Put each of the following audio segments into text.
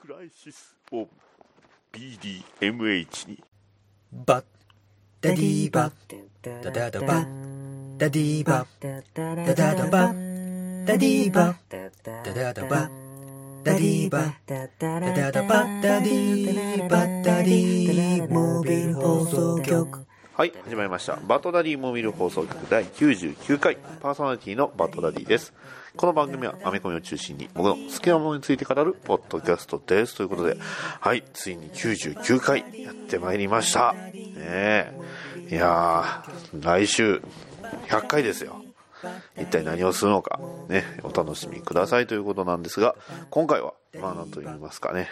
クライシスを BDMH に。バッ。ダディーバッ。ダダダバダディーバッ。ダダダバダディーバッ。ダダダバダディーバッ。ダダダバダディーバッ。ダディーモービル放送局。はい始まりました。バッドダディモービル放送局第99回。パーソナリティのバッドダディですこの番組はアメコミを中心に僕の好きなものについて語るポッドキャストです。ということではいついに99回やってまいりました。ねえ。いやー来週100回ですよ。一体何をするのか。ねお楽しみください。ということなんですが今回はまあ何と言いますかね。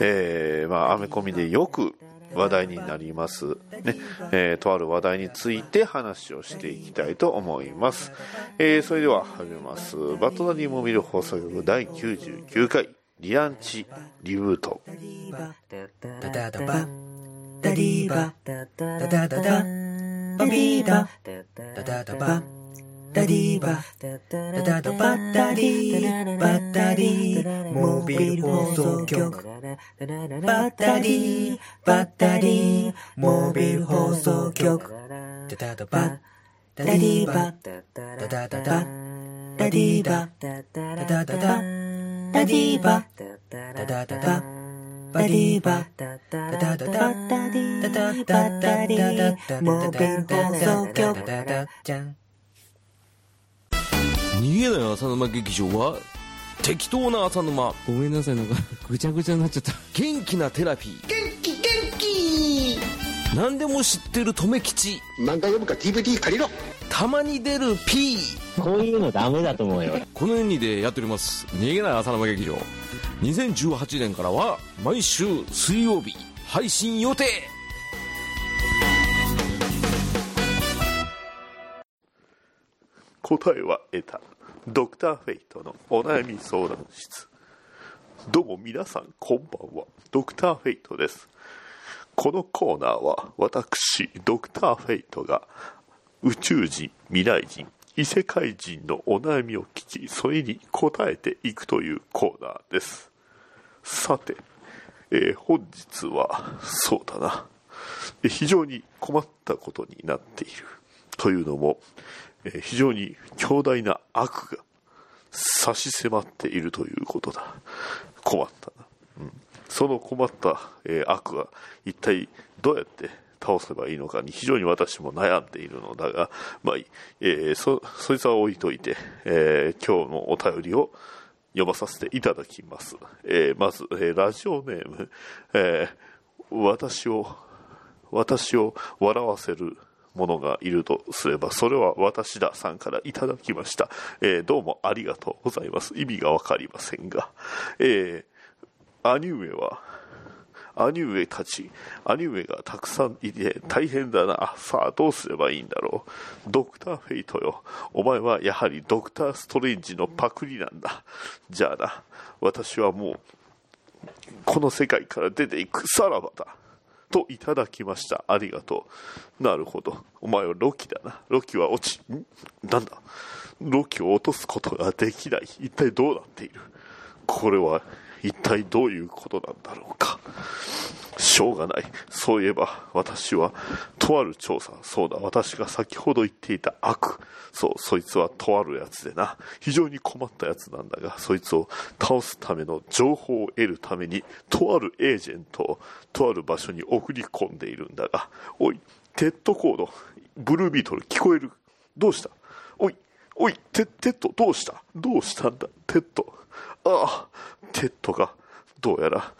えー、まあアメコミでよく話題になります、ねえーとある話題について話をしていきたいと思います、えーそれでは始めます。バッドダディモビル放送局第99回リランチリブート。ダダダバダディーバダダダダバビーダダダダバダディーバダダダバダディー。バダディー。モービル放送局。バッダディー。バッダディー。モービル放送局。ダダダバダディー。バダダダダダディー。バダダダダダディー。バダダダダバディー。バダダダダダディー。ダダダダディー。モービル放送局ダダじゃん逃げない浅沼劇場は適当な浅沼。ごめんなさいなんか ぐちゃぐちゃになっちゃった。元気なテラピー。元気元気。何でも知ってる留吉。漫画読むか DVD 借りろ。たまに出る P こういうのダメだと思うよ。この2でやっております。逃げない浅沼劇場。2018年からは毎週水曜日配信予定答えは得た。ドクターフェイトのお悩み相談室。どうも皆さんこんばんは。ドクターフェイトです。このコーナーは私ドクターフェイトが宇宙人未来人異世界人のお悩みを聞きそれに答えていくというコーナーです。さて、えー本日はそうだな。非常に困ったことになっているというのも、非常に強大な悪が差し迫っているということだ。困ったな、うん、その困った、え悪は一体どうやって倒せばいいのかに非常に私も悩んでいるのだが、まあ、えーそそいつは置いといて、えー今日のお便りを読まさせていただきます、えーまず、えーラジオネーム、えー私を私を笑わせるものがいるとすれば、それは私ださんからいただきました。えーどうもありがとうございます。意味がわかりませんが、えー兄上は、兄上たち、兄上がたくさんいて大変だな。さあどうすればいいんだろう。ドクターフェイトよ。お前はやはりドクターストレンジのパクリなんだ。じゃあな、私はもう、この世界から出ていくさらばだ。といただきました。ありがとう。なるほど。お前はロキだな。ロキは落ち、ん？なんだ？ロキを落とすことができない。一体どうなっている？これは一体どういうことなんだろうか？しょうがない。そういえば、私は、とある調査、そうだ、私が先ほど言っていた悪。そう、そいつはとあるやつでな。非常に困ったやつなんだが、そいつを倒すための情報を得るために、とあるエージェントを、とある場所に送り込んでいるんだが、おい、テッドコード、ブルービートル聞こえる？どうした？おい、おい、テッテッド、どうした？どうしたんだ？テッド。ああ、テッドが、どうやら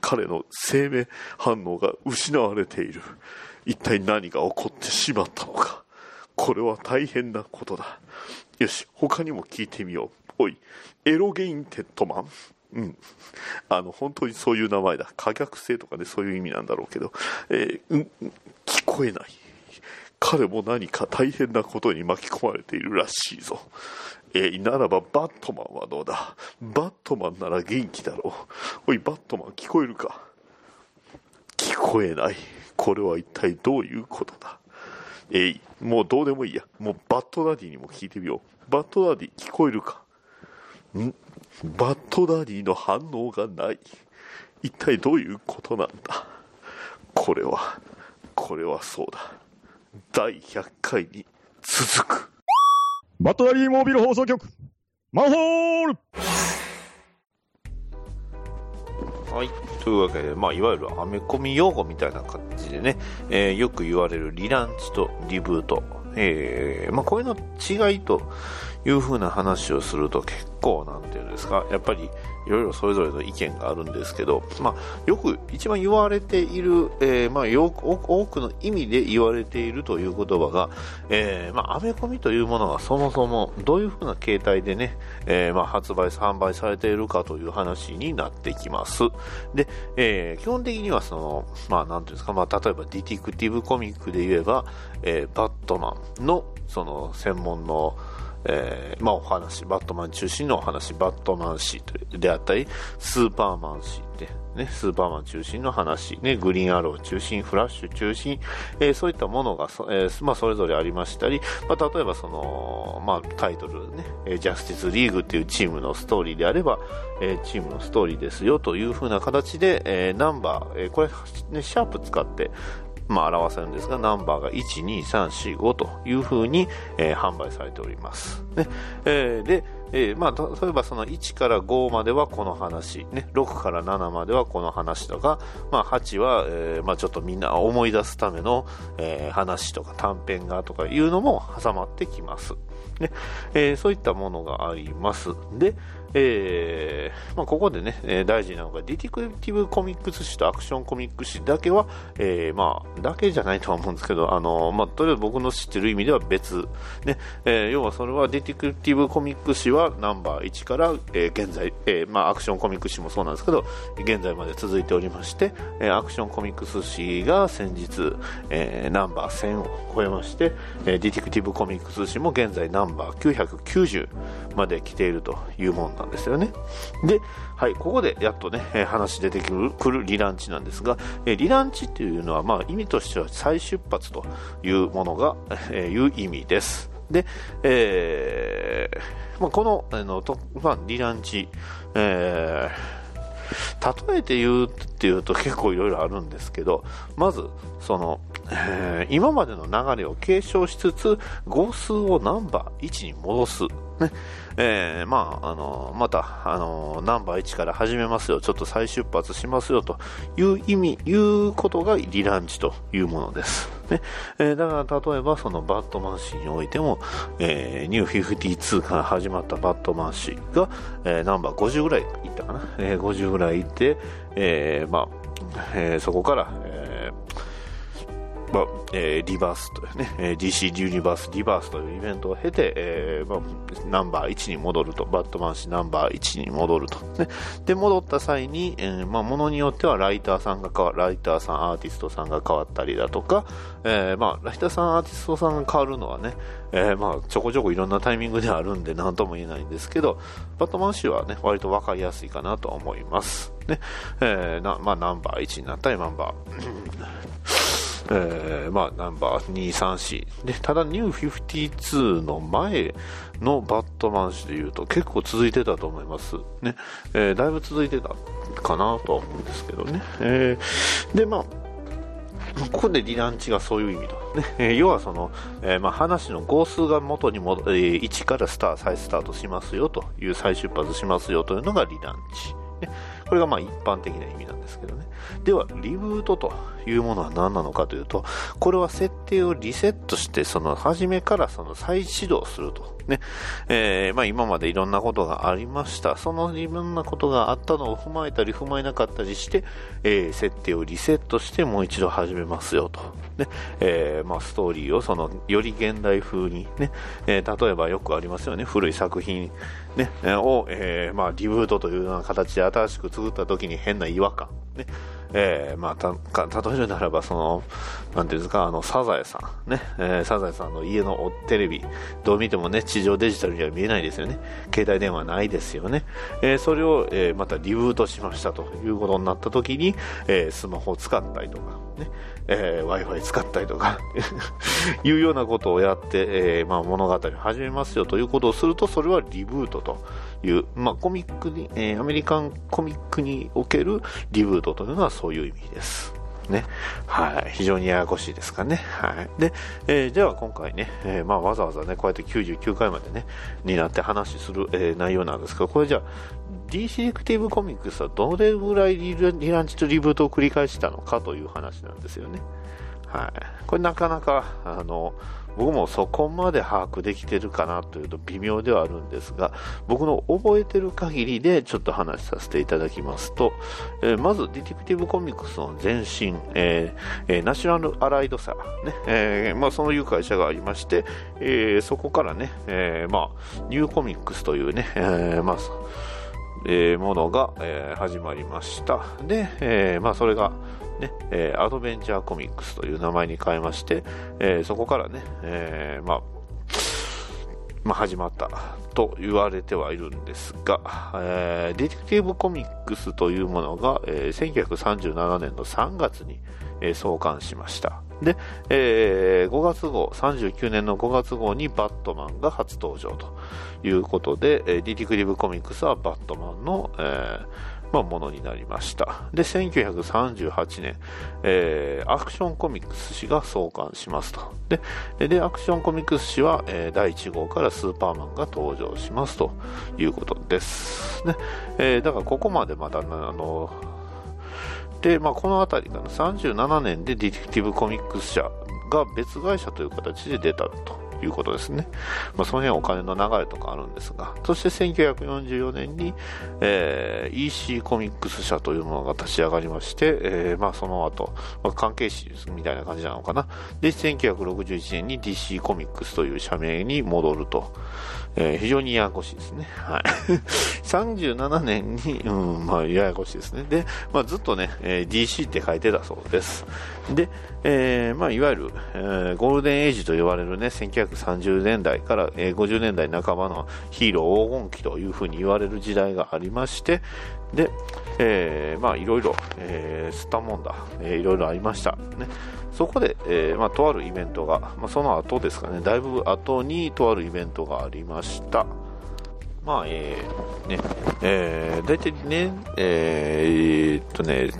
彼の生命反応が失われている。一体何が起こってしまったのか。これは大変なことだ。よし他にも聞いてみよう。おいエロンゲイテッドマン。うん。あの本当にそういう名前だ。可塑性とかねそういう意味なんだろうけど、えーうんうん聞こえない。彼も何か大変なことに巻き込まれているらしいぞ。えーならばバットマンはどうだ？バットマンなら元気だろう。おい、バットマン聞こえるか？聞こえない。これは一体どういうことだ？えい、もうどうでもいいや。もうバットダディにも聞いてみよう。バットダディ聞こえるか？ん？バッドダディの反応がない一体どういうことなんだ？これはこれはそうだ第100回に続くバットダディモービル放送局マンホールはい。というわけで、まあ、いわゆるアメコミ用語みたいな感じでね、えーよく言われるリランチとリブート。えーまあ、こういうの違いという風な話をすると結構、なんていうんですか、やっぱりいろいろそれぞれの意見があるんですけど、まあ、よく一番言われている、えーまあ、よく多くの意味で言われているという言葉が、えーまあ、アメコミというものがそもそもどういう風な形態でね、えーまあ、発売、販売されているかという話になってきます。で、えー基本的にはその、まあ、なんていうんですか、例えばディティクティブコミックで言えば、えーバットマンの、その、専門の、えーまあ、お話、バットマン中心のお話、バットマン誌であったり、スーパーマン誌で、ね、スーパーマン中心の話、ね、グリーンアロー中心、フラッシュ中心、えーそういったものがそ,、えーまあ、それぞれありましたり、まあ、例えばその、まあ、タイトルね、ジャスティスリーグっていうチームのストーリーであれば、えーチームのストーリーですよという風な形で、えナンバー、えこれ、ね、シャープ使って、まあ、表せるんですが、ナンバーが1、2、3、4、5という風に、えー販売されております。ねえーで、えーまあ、例えばその1から5まではこの話、ね、6から7まではこの話とか、まあ、8は、えーまあ、ちょっとみんな思い出すための、えー話とか短編がとかいうのも挟まってきます。ねえそういったものがあります。で、えーまあ、ここでね、えー大事なのが、ディティクティブコミックス誌とアクションコミック誌だけは、えーまあ、だけじゃないとは思うんですけど、あのまあ、とりあえず僕の知ってる意味では別。ねえー要はそれはディティクティブコミック誌はナンバー1から、えー現在、えーまあ、アクションコミック誌もそうなんですけど、現在まで続いておりまして、えーアクションコミックス誌が先日、えーナンバー1000を超えまして、えーディティクティブコミックス誌も現在ナンバー990まで来ているというものんなんですよね。で、はい、ここでやっとね、え話出てくるくるリランチなんですが、えリランチっていうのは、まあ、意味としては再出発というものが、えーいう意味です。で、えーまあ、このあのトップファンリランチ、えー例えて言うっていうと結構いろいろあるんですけど、まず、その、えー今までの流れを継承しつつ、号数をナンバー1に戻す。ね。えーまあ、あの、また、あの、ナンバー1から始めますよ。ちょっと再出発しますよという意味、いうことがリランチというものです。ね。えーだから、例えば、そのバットマン誌においても、えーニュー52から始まったバットマン誌が、えーナンバー50ぐらいいったかな。えー50ぐらいいって、えーまあ、えーそこから、えーまあえーリバースというね、え DC ユニバースリバースというイベントを経て、えーまあ、ナンバー1に戻ると、バットマン誌ナンバー1に戻ると。ね、で、戻った際に、えーまあ、ものによってはライターさんが変わライターさん、アーティストさんが変わったりだとか、えーまあ、ライターさん、アーティストさんが変わるのはね、えーまあ、ちょこちょこいろんなタイミングであるんで、なんとも言えないんですけど、バットマン誌はね、割とわかりやすいかなと思います。ね、えーな、まあ、ナンバー1になったり、ナンバー、えーまあ、ナンバー234ただニュー52の前のバットマン誌でいうと結構続いてたと思います。ね、えーだいぶ続いてたかなとは思うんですけどね、えーでまあここでリランチがそういう意味と、ね。えー要はその、えーまあ、話の号数が元に戻、えー1からスター再スタートしますよという再出発しますよというのがリランチ、ね。これがまあ一般的な意味なんですけどね。ではリブートというものは何なのかというとこれは設定をリセットしてその初めからその再始動すると。ね、えーまあ、今までいろんなことがありました。そのいろんなことがあったのを踏まえたり踏まえなかったりして、えー設定をリセットしてもう一度始めますよと、ね。えーまあ、ストーリーをそのより現代風にね、え例えばよくありますよね。古い作品、ね、を、えまあ、リブートというような形で新しく作った時に変な違和感、ね。えーまあ、た例えるならばそのなんていうんですかあのサザエさん、ねえーサザエさんの家のテレビどう見てもね地上デジタルには見えないですよね。携帯電話ないですよね、えーそれを、えーまたリブートしましたということになった時に、えースマホを使ったりとかねえー Wi-Fi 使ったりとか いうようなことをやって、えーまあ、物語を始めますよということをするとそれはリブートという、まあ、コミックに、えーアメリカンコミックにおけるリブートというのはそういう意味です。ね。はい。非常にややこしいですかね。はい。で、えーでは今回ね、えーまあわざわざね、こうやって99回までね、になって話する、えー内容なんですけど、これじゃあ、DC ディクティブコミックスはどれぐらいリラリランチとリブートを繰り返したのかという話なんですよね。はい。これなかなか、あの、僕もそこまで把握できてるかなというと微妙ではあるんですが、僕の覚えてる限りでちょっと話させていただきますと、えーまずディティクティブコミックスの前身、えーえーナショナルアライド社、ねえーまあ、そういう会社がありまして、えーそこからね、えーまあ、ニューコミックスというね、えーまあえーものが、えー始まりました。で、えーまあ、それが、ねえーアドベンチャーコミックスという名前に変えまして、えーそこからね、えーまあまあ、始まったと言われてはいるんですが、えーディティクティブコミックスというものが、えー1937年の3月に、えー創刊しました。で、えー5月号、39年の5月号にバットマンが初登場ということで、えーディティクティブコミックスはバットマンの、えーまあ、ものになりました。で、1938年、えーアクションコミックス誌が創刊しますと。で、でアクションコミックス誌は、えー第1号からスーパーマンが登場しますということです。ねえーだからここまでまだ、あの、で、まあ、この辺りかな、37年でディティクティブコミックス社が別会社という形で出たということですね。まあ、その辺はお金の流れとかあるんですが、そして1944年に、えー EC コミックス社というものが立ち上がりまして、えーまあ、その後、まあ、関係誌みたいな感じなのかな。で、1961年に DC コミックスという社名に戻ると。えー非常にややこしいですね。はい。37年に、うん、まあ、ややこしいですね。で、まあ、ずっとね、えー DC って書いてたそうです。で、えーまあ、いわゆる、えーゴールデンエイジと呼ばれるね、1930年代から、えー50年代半ばのヒーロー黄金期というふうに言われる時代がありまして、で、えーまあ、いろいろ、えー、すったもんだ、えーいろいろありました。ね。そこで、えーまあ、とあるイベントが、まあ、その後ですかね、だいぶ後にとあるイベントがありました。まあ、えー、ね、えー、大体ね、えー、っとね、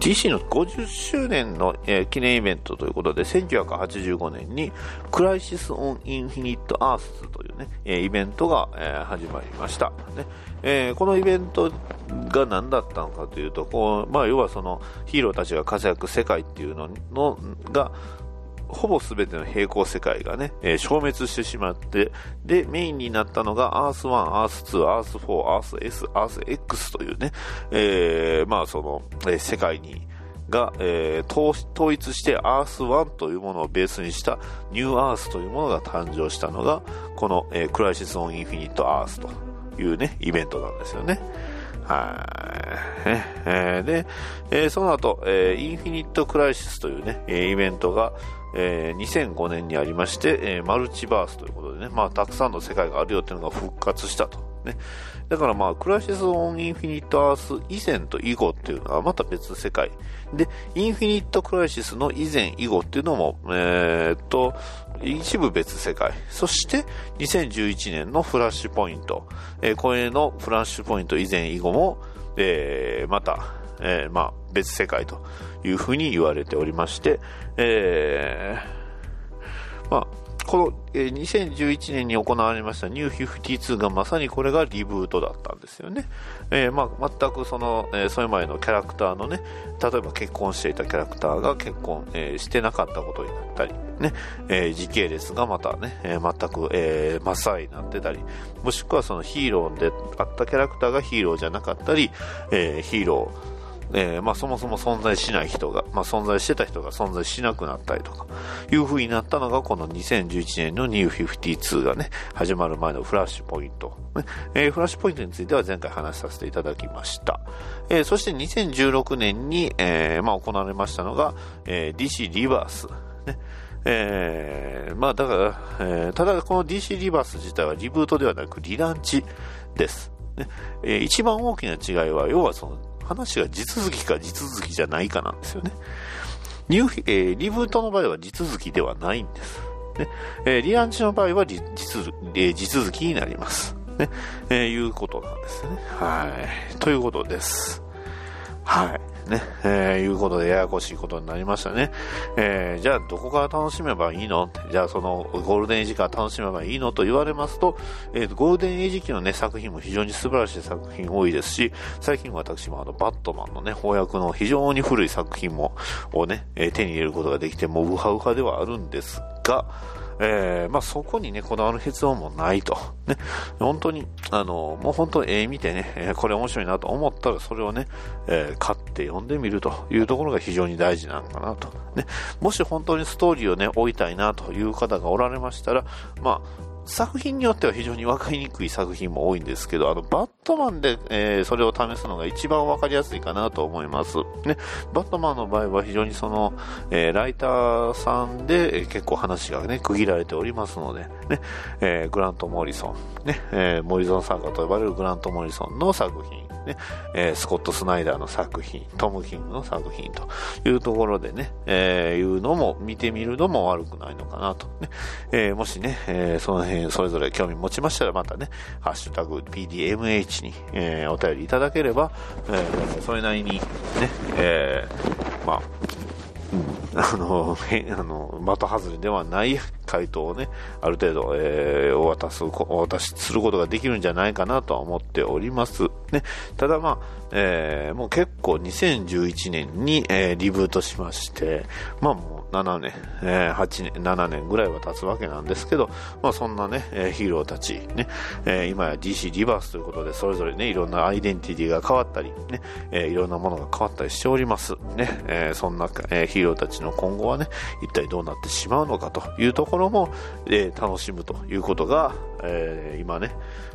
DC の50周年の、えー記念イベントということで、1985年に、クライシス・オン・インフィニット・アースというね、えイベントが、えー始まりました。ねえーこのイベントが何だったのかというと、こうまあ、要はそのヒーローたちが活躍世界っていうののが、ほぼ全ての平行世界がね、えー消滅してしまって、で、メインになったのが、アース1、アース2、アース4、アース S、アース X というね、えーまあその、えー世界に、が、えー統一してアース1というものをベースにしたニューアースというものが誕生したのが、この、えークライシス・オン・インフィニット・アースというね、イベントなんですよね。はい。えーで、えーその後、えーインフィニット・クライシスというね、イベントが、えー2005年にありまして、えーマルチバースということでね、まあ、たくさんの世界があるよっていうのが復活したと。ね。だからまあ、クライシス・オン・インフィニット・アース以前と以後っていうのはまた別世界。で、インフィニット・クライシスの以前以後っていうのも、えーっと、一部別世界。そして、2011年のフラッシュポイント。えーこれのフラッシュポイント以前以後も、えーまた、えーまあ、別世界というふうに言われておりまして、えーまあ、この、えー2011年に行われましたニュー52がまさにこれがリブートだったんですよね。えーまあ、全くその、えーそれまでのキャラクターのね、例えば結婚していたキャラクターが結婚、えーしてなかったことになったり、ね、え時系列がまたね、え全く、えー、真っ青になってたり、もしくはそのヒーローであったキャラクターがヒーローじゃなかったり、えヒーロー、えーまあ、そもそも存在しない人が、まあ、存在してた人が存在しなくなったりとか、いう風になったのが、この2011年の New 52がね、始まる前のフラッシュポイント。えーフラッシュポイントについては前回話させていただきました。えーそして2016年に、えまあ、行われましたのが、え DC リバース。ねえーまあだから、えーただこの DC リバース自体はリブートではなくリランチです。ねえー一番大きな違いは、要はその話が地続きか地続きじゃないかなんですよね。ニューえーリブートの場合は地続きではないんです。ねえーリランチの場合は地地続えー地続きになります。ね、えーいうことなんですね。はい。ということです。はい。ね、えーいうことでややこしいことになりましたね。えーじゃあどこから楽しめばいいの？じゃあそのゴールデンエイジから楽しめばいいのと言われますと、えーゴールデンエイジ期のね、作品も非常に素晴らしい作品多いですし、最近私もあの、バットマンのね、翻訳の非常に古い作品も、をね、えー手に入れることができて、もうウハウハではあるんですが、えーまあ、そこにね、こだわる必要もないと。ね、本当に、あの、もう本当、絵見てね、えーこれ面白いなと思ったら、それをね、えー買って読んでみるというところが非常に大事なのかなと。ね、もし本当にストーリーをね、追いたいなという方がおられましたら、まあ、作品によっては非常に分かりにくい作品も多いんですけど、あの、バットマンで、えーそれを試すのが一番分かりやすいかなと思います。ね、バットマンの場合は非常にその、えーライターさんで、えー結構話がね、区切られておりますので、ね、えーグラント・モリソン、ね、えーモリゾン作家と呼ばれるグラント・モリソンの作品、ね、えースコット・スナイダーの作品、トム・キングの作品というところでね、えーいうのも見てみるのも悪くないのかなと。ねえーもしね、えーその辺えそれぞれ興味持ちましたらまたね、ハッシュタグ PDMH に、えーお便りいただければ、えーそれなりにね、えーまあ、うん あの、あの、的外れではない回答をね、ある程度、えーお渡す、お渡しすることができるんじゃないかなとは思っております。ね。ただまあ、えーもう結構2011年に、えーリブートしまして、まあ7年、えー8年、7年ぐらいは経つわけなんですけど、まあそんなね、えーヒーローたち、ね、えー今や DC リバースということで、それぞれね、いろんなアイデンティティが変わったり、ね、えーいろんなものが変わったりしております。ね、えーそんな、えーヒーローたちの今後はね、一体どうなってしまうのかというところも、えー楽しむということが、えー今ね、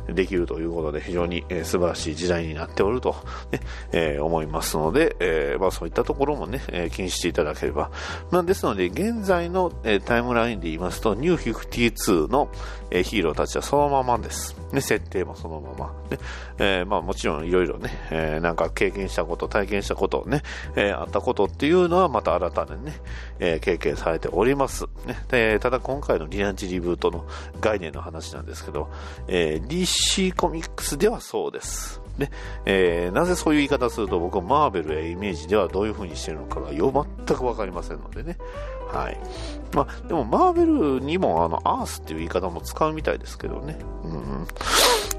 できるということで非常に、えー素晴らしい時代になっておると、ねえー思いますので、えまあ、そういったところもね、えー気にしていただければ。まあ、ですので、現在の、えタイムラインで言いますと、ニュー52の、えヒーローたちはそのままです。ね、設定もそのまま。ねえまあ、もちろんいろいろね、えなんか経験したこと、体験したこと、ね、えあったことっていうのはまた新たにね、え経験されております。ね、でただ今回のリアンチリブートの概念の話なんですけど、えー DC コミックスではそうです。ねえーなぜそういう言い方すると僕はマーベルやイメージではどういう風にしてるのかがよ全く分かりませんのでね。はい。まあ、でもマーベルにもあの、アースっていう言い方も使うみたいですけどね。うんうん。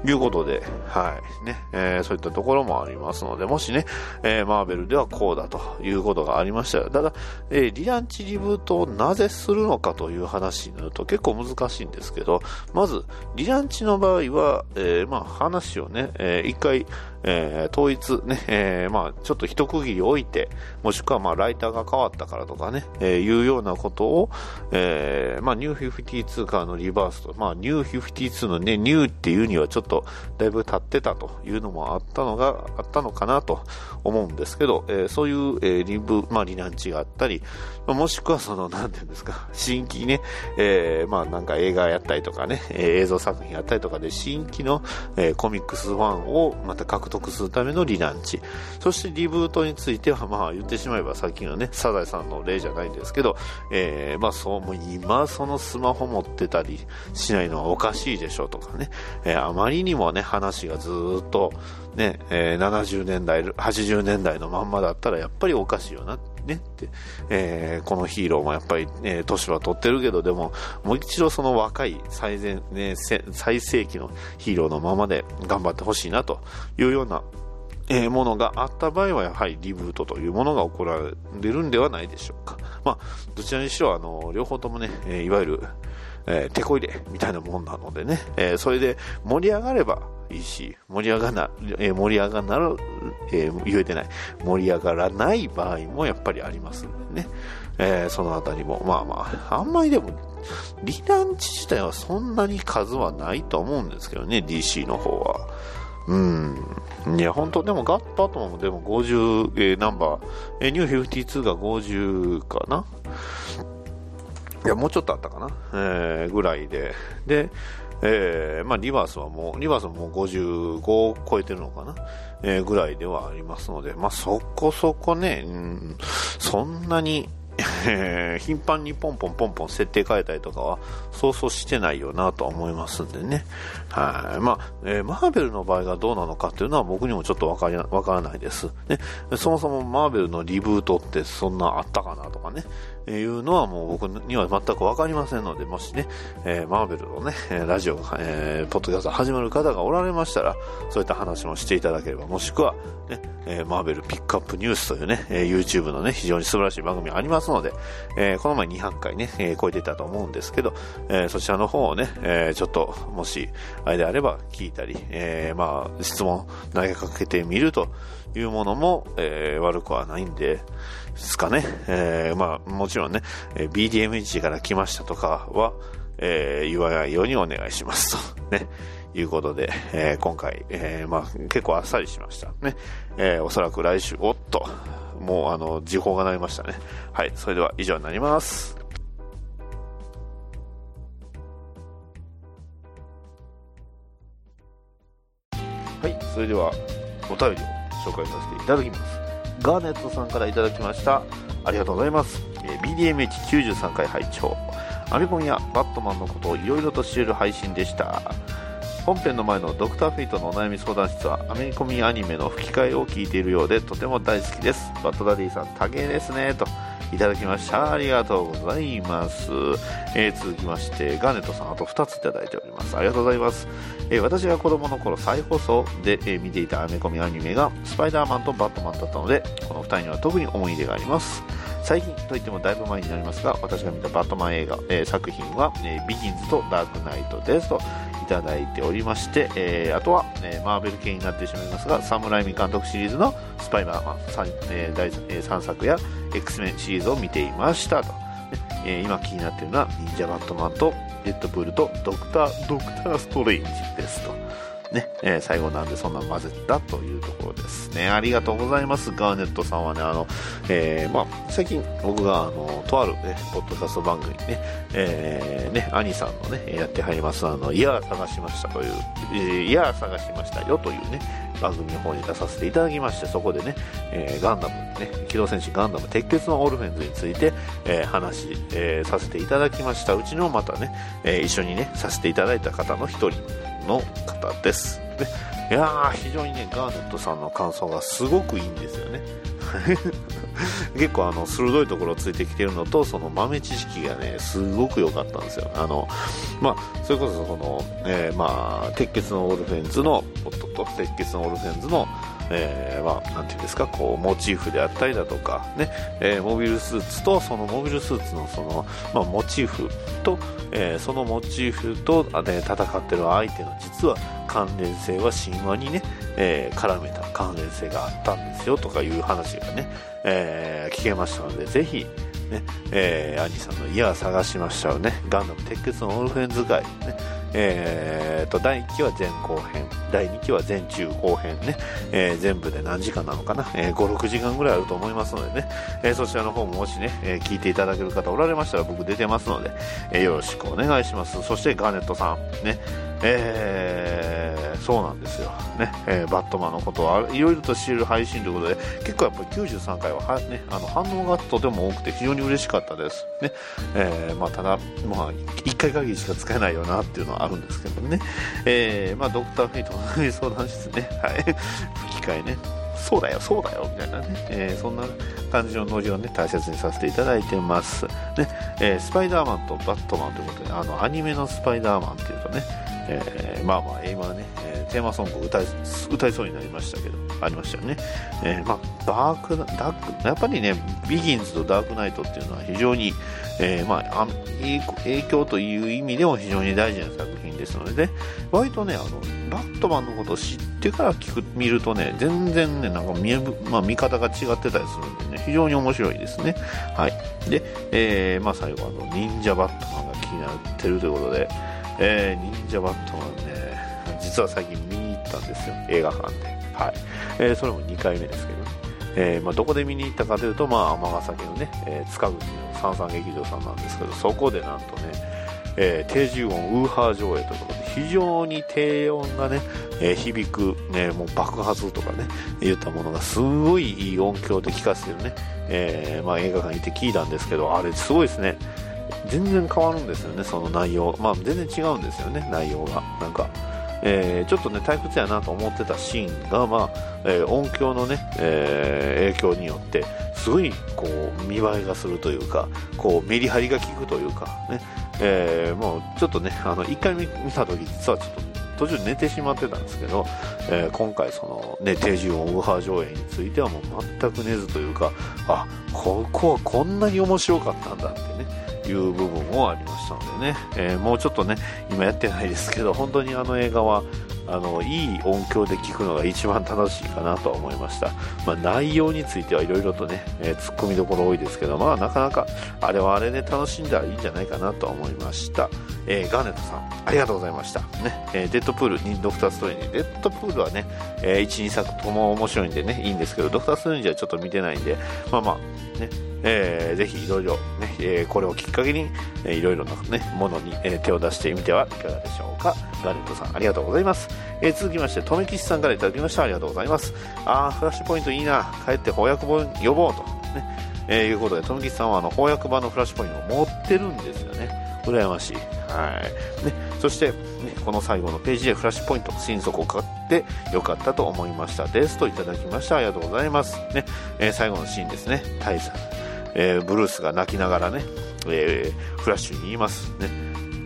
いうことで、はい。ね、えーそういったところもありますので、もしね、えーマーベルではこうだということがありましたら、ただ、えーリランチリブートをなぜするのかという話になると結構難しいんですけど、まず、リランチの場合は、えーまあ話をね、えー一回、えー統一ね、えーまあちょっと一区切り置いて、もしくはまあライターが変わったからとかね、えーいうようなことを、えーまあニュー52からのリバースと、まあニュー52のね、ニューっていうにはちょっとだいぶ経ってたというのもあったのが、あったのかなと思うんですけど、えーそういう、えーリブ、まあリランチがあったり、まあもしくはその、なんていうんですか、新規ね、えーまあなんか映画やったりとかね、映像作品やったりとかで新規の、えーコミックスファンをまた獲得するためのリランチ。そしてリブートについては、まあ言ってしまえばさっきのね、サザエさんの例じゃないんですけど、えーまあそう、もう今そのスマホ持ってたりしないのはおかしいでしょうとかね、えーあまりにもね、話がずっとね、えー70年代、80年代のまんまだったらやっぱりおかしいよなねって、えーこのヒーローもやっぱり、ね、年は取ってるけど、でも、もう一度その若い最前、ね、最盛期のヒーローのままで頑張ってほしいなというような、えーものがあった場合は、やはりリブートというものが行われるんではないでしょうか。まあ、どちらにしろ、あの、両方ともね、えーいわゆる、えー、手こ入れみたいなもんなのでね、えーそれで盛り上がればいいし、盛り上がな、えー盛り上がなる、えー言えてない、盛り上がらない場合もやっぱりありますんでね、えーそのあたりも、まあまあ、あんまりでも、リランチ自体はそんなに数はないと思うんですけどね、DC の方は。うん。いや、本当でもガットアトムもでも50、えーナンバー、えーニュー52が50かな？いや、もうちょっとあったかな、えーぐらいで。で、えーまあ、リバースはもう、リバースももう55を超えてるのかな、えーぐらいではありますので、まあ、そこそこね、うん、そんなに、え ー頻繁にポンポンポンポン設定変えたりとかはそうそうしてないよなとは思いますんでね。はい。まあ、えーマーベルの場合がどうなのかっていうのは僕にもちょっとわかりわからないです。ね。そもそもマーベルのリブートってそんなあったかなとかね。いうのはもう僕には全くわかりませんので、もしね、えーマーベルのね、ラジオ、えーポッドキャスト始まる方がおられましたら、そういった話もしていただければ、もしくは、ね、えーマーベルピックアップニュースというね、えー YouTube のね、非常に素晴らしい番組ありますので、えーこの前200回ね、えー超えてたと思うんですけど、えーそちらの方をね、えーちょっと、もし、あれであれば聞いたり、えーまあ、質問投げかけてみるというものも、えー悪くはないんで、ですかね。えーまあ、もちろんね、えー BDMG から来ましたとかは、えー言わないようにお願いしますと。ね。いうことで、えー今回、えーまあ、結構あっさりしました。ね。えーおそらく来週、おっと、もうあの、時報が鳴りましたね。はい。それでは以上になります。はい。それでは、お便りを紹介させていただきます。ガーネットさんからいただきました。ありがとうございます。え BDMH93 回拝聴アメコミやバットマンのことをいろいろと知れる配信でした。本編の前のドクターフェイトのお悩み相談室はアメコミアニメの吹き替えを聞いているようでとても大好きです。バットダディさん、多芸ですね、といただきました。ありがとうございます。えー続きまして、ガーネットさん、あと2ついただいております。ありがとうございます。えー私が子供の頃再放送で、えー見ていたアメコミアニメがスパイダーマンとバットマンだったので、この2人には特に思い出があります。最近といってもだいぶ前になりますが、私が見たバットマン映画、えー作品は、えービギンズとダークナイトですとただいておりまして、えーあとは、えーマーベル系になってしまいますが、サムライミ監督シリーズのスパイダーマン 3,、えー第えー3作や X メンシリーズを見ていましたと。ねえー今気になっているのは、忍者バットマンとデッドプールとドクター、ドクターストレンジですと。ね、えー最後なんでそんな混ぜたというところですね。ありがとうございます。ガーネットさんはね、あの、えーまあ、最近僕が、あの、とあるね、ポッドキャスト番組にね、えーね、兄さんのね、やってはります、あの、いやー探しましたという、えーいやー探しましたよというね、番組の方に出させていただきまして、そこでね、えーガンダム、ね、機動戦士ガンダム鉄血のオルフェンズについて、えー話、えーさせていただきました。うちのまたね、え一緒にね、させていただいた方の一人の方です。ね、いやー、非常にね、ガーネットさんの感想がすごくいいんですよね。結構あの鋭いところをついてきてるのとその豆知識がねすごく良かったんですよあのまあそれこそこの、えーまあ鉄血のオルフェンズの夫と鉄血のオルフェンズのえーまあ、なんていうんですかこうモチーフであったりだとか、ねえーモビルスーツとそのモビルスーツのその、まあ、モチーフと、えーそのモチーフと、ね、戦ってる相手の実は関連性は神話にね、えー絡めた関連性があったんですよとかいう話がね、えー聞けましたのでぜひね、えー、兄さんの「いや探しました」をね、ガンダム鉄血のオルフェンズ会、ね、えーと、第1期は前後編、第2期は前中後編ね、えー全部で何時間なのかな、えー5、6時間ぐらいあると思いますのでね、えーそちらの方ももしね、え聞いていただける方おられましたら僕出てますので、えよろしくお願いします。そしてガーネットさん、ね、えーそうなんですよ。ね、えーバットマンのことをいろいろと知る配信ということで、結構やっぱり93回はは、ね、あの反応がとても多くて非常に嬉しかったです。ね、えーまあ、ただ、まあ、1回限りしか使えないよなっていうのはあるんですけどね。えーまあ、ドクターフェイトの相談室ね、はい、吹き替えね。そうだよ、そうだよ、みたいなね、えーそんな感じのノリをね、大切にさせていただいてます。ね、えースパイダーマンとバットマンということで、あの、アニメのスパイダーマンっていうとね、えーまあまあ、今ね、えテーマソング歌い、歌いそうになりましたけど、ありましたよね。えーまあ、ダーク、ダーク、やっぱりね、ビギンズとダークナイトっていうのは非常に、えーまあ、影影響という意味でも非常に大事な作品ですので、ね、割とね、あの、バットマンのことを知ってから聞く、見るとね、全然ね、なんか見、まあ、見方が違ってたりするんでね、非常に面白いですね。はい。で、えーまあ最後、あの、忍者バットマンが気になってるということで、えー忍者バットマンね、実は最近見に行ったんですよ、映画館で。はい。えーそれも2回目ですけどね。えーまあ、どこで見に行ったかというと、まあ、尼崎のね、えー塚口の三三劇場さんなんですけど、そこでなんとね、えー定時音ウーハー上映ということで、非常に低音がね、えー響く、ね、もう爆発とかね言ったものがすごいいい音響で聴かせてるね、えーまあ、映画館に行って聞いたんですけどあれすごいですね全然変わるんですよねその内容。まあ全然違うんですよね内容が。なんかえーちょっとね退屈やなと思ってたシーンが、まあえー音響のね、えー影響によってすごいこう見栄えがするというかこうメリハリが効くというかね、えーもうちょっとねあの1回見見た時実はちょっと途中寝てしまってたんですけど、えー今回その、ね、定時音ウーハー上映についてはもう全く寝ずというかあここはこんなに面白かったんだってね。いう部分もありましたのでね、えーもうちょっとね今やってないですけど本当にあの映画はあのいい音響で聴くのが一番楽しいかなと思いました、まあ、内容についてはいろいろとね、えー、ツッコミどころ多いですけどまあなかなかあれはあれで楽しんだらいいんじゃないかなと思いました、えーガーネットさんありがとうございました、ねえーデッドプールにドクターストレンジデッドプールはね、え12作とも面白いんでねいいんですけどドクターストレンジはちょっと見てないんでまあまあねえーぜひいろいろね、えーこれをきっかけに、えーいろいろなね、ものに、えー手を出してみてはいかがでしょうか。ガレットさん、ありがとうございます。えー続きまして、とめきしさんからいただきました。ありがとうございます。あー、フラッシュポイントいいな。帰って翻訳本呼ぼうと。ね。えーいうことで、とめきしさんはあの翻訳版のフラッシュポイントを持ってるんですよね。羨ましい。はい。ね、そして、ね、この最後のページでフラッシュポイント、心底買ってよかったと思いました。ですといただきました。ありがとうございます。ね、えー最後のシーンですね。大佐、えーブルースが泣きながらね、えーフラッシュに言いますね。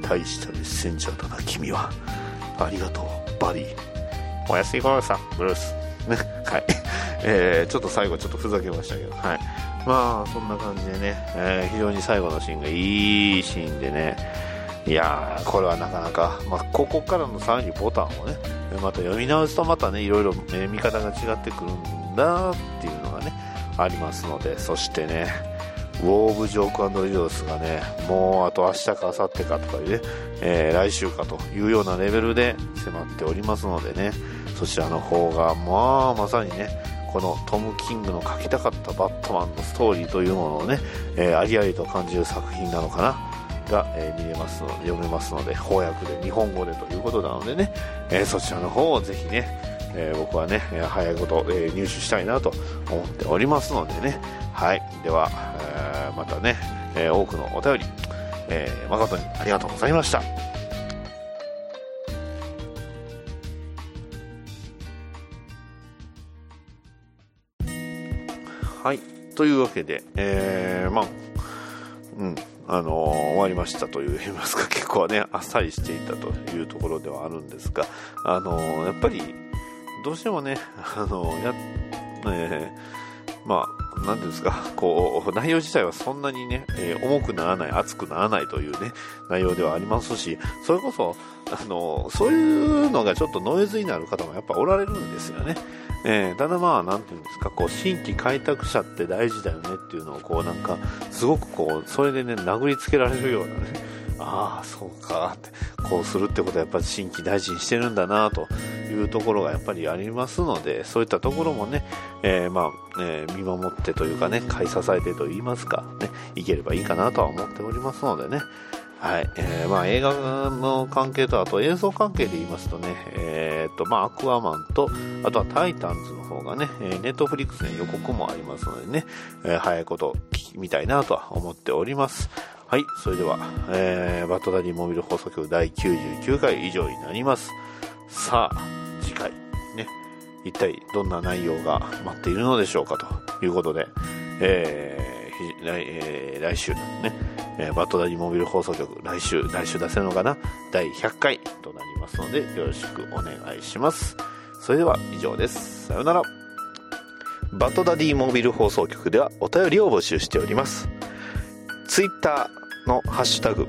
大したメッセンジャーだな、君は。ありがとう、バディ。おやすみごろさん、ブルース。ね、はい。えーちょっと最後ちょっとふざけましたけど、はい。まあ、そんな感じでね、えー非常に最後のシーンがいいシーンでね、いやー、これはなかなか、まあ、ここからのさらにボタンをね、また読み直すとまたね、いろいろ、え見方が違ってくるんだっていうのがね、ありますので、そしてね、ウォー・オブ・ジョークリドースがね、もうあと明日か明後日かとかいうね、えー来週かというようなレベルで迫っておりますのでね、そちらの方が、まあ、まさにね、このトム・キングの書きたかったバットマンのストーリーというものをね、えーありありと感じる作品なのかな。が、えー見れますので、読めますので、翻訳で日本語でということなのでね、えーそちらの方をぜひね、えー僕はね、早いこと、え入手したいなと思っておりますのでね、はい。では、えまたね、え多くのお便り、え誠にありがとうございました。というわけで、えー、まあ、うん、あのー終わりましたという言いますか、結構ね、あっさりしていたというところではあるんですが、あのーやっぱり、どうしてもね、あのーや、えーまあ、なんですか、こう、内容自体はそんなにね、えー重くならない、熱くならないというね、内容ではありますし、それこそ、あのそういうのがちょっとノイズになる方もやっぱおられるんですよね。えーただまあ、なんていうんですか、こう、新規開拓者って大事だよねっていうのを、こう、なんか、すごくこう、それでね、殴りつけられるようなね、ああ、そうかって、こうするってことはやっぱ新規大事にしてるんだなというところがやっぱりありますので、そういったところもね、えーまあ、えー見守ってというかね、買い支えてと言いますか、ね、いければいいかなとは思っておりますのでね、はい。えーまあ映画の関係と、あと映像関係で言いますとね、えーと、まあアクアマンと、あとはタイタンズの方がね、えーネットフリックスに予告もありますのでね、えー早いこと聞きみたいなとは思っております。はい。それでは、えーバットダディモビル放送局第99回以上になります。さあ、次回、ね、一体どんな内容が待っているのでしょうかということで、えー来えー来週ね、えーバトダディモビル放送局、来週、来週出せるのかな？第100回となりますので、よろしくお願いします。それでは以上です。さようなら。バトダディモビル放送局ではお便りを募集しております。ツイッターのハッシュタグ、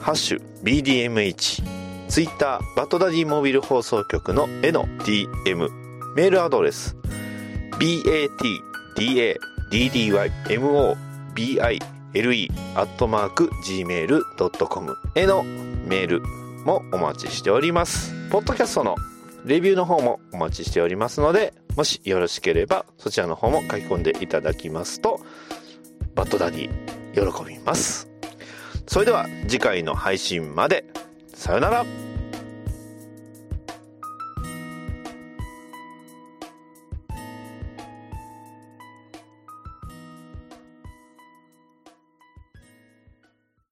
ハッシュ BDMH、ツイッターバトダディモビル放送局の絵の DM、メールアドレス、batdaddymo アットマーク gmail.com へのメールもお待ちしております。ポッドキャストのレビューの方もお待ちしておりますので、もしよろしければそちらの方も書き込んでいただきますと、バッドダディ喜びます。それでは次回の配信まで、さよなら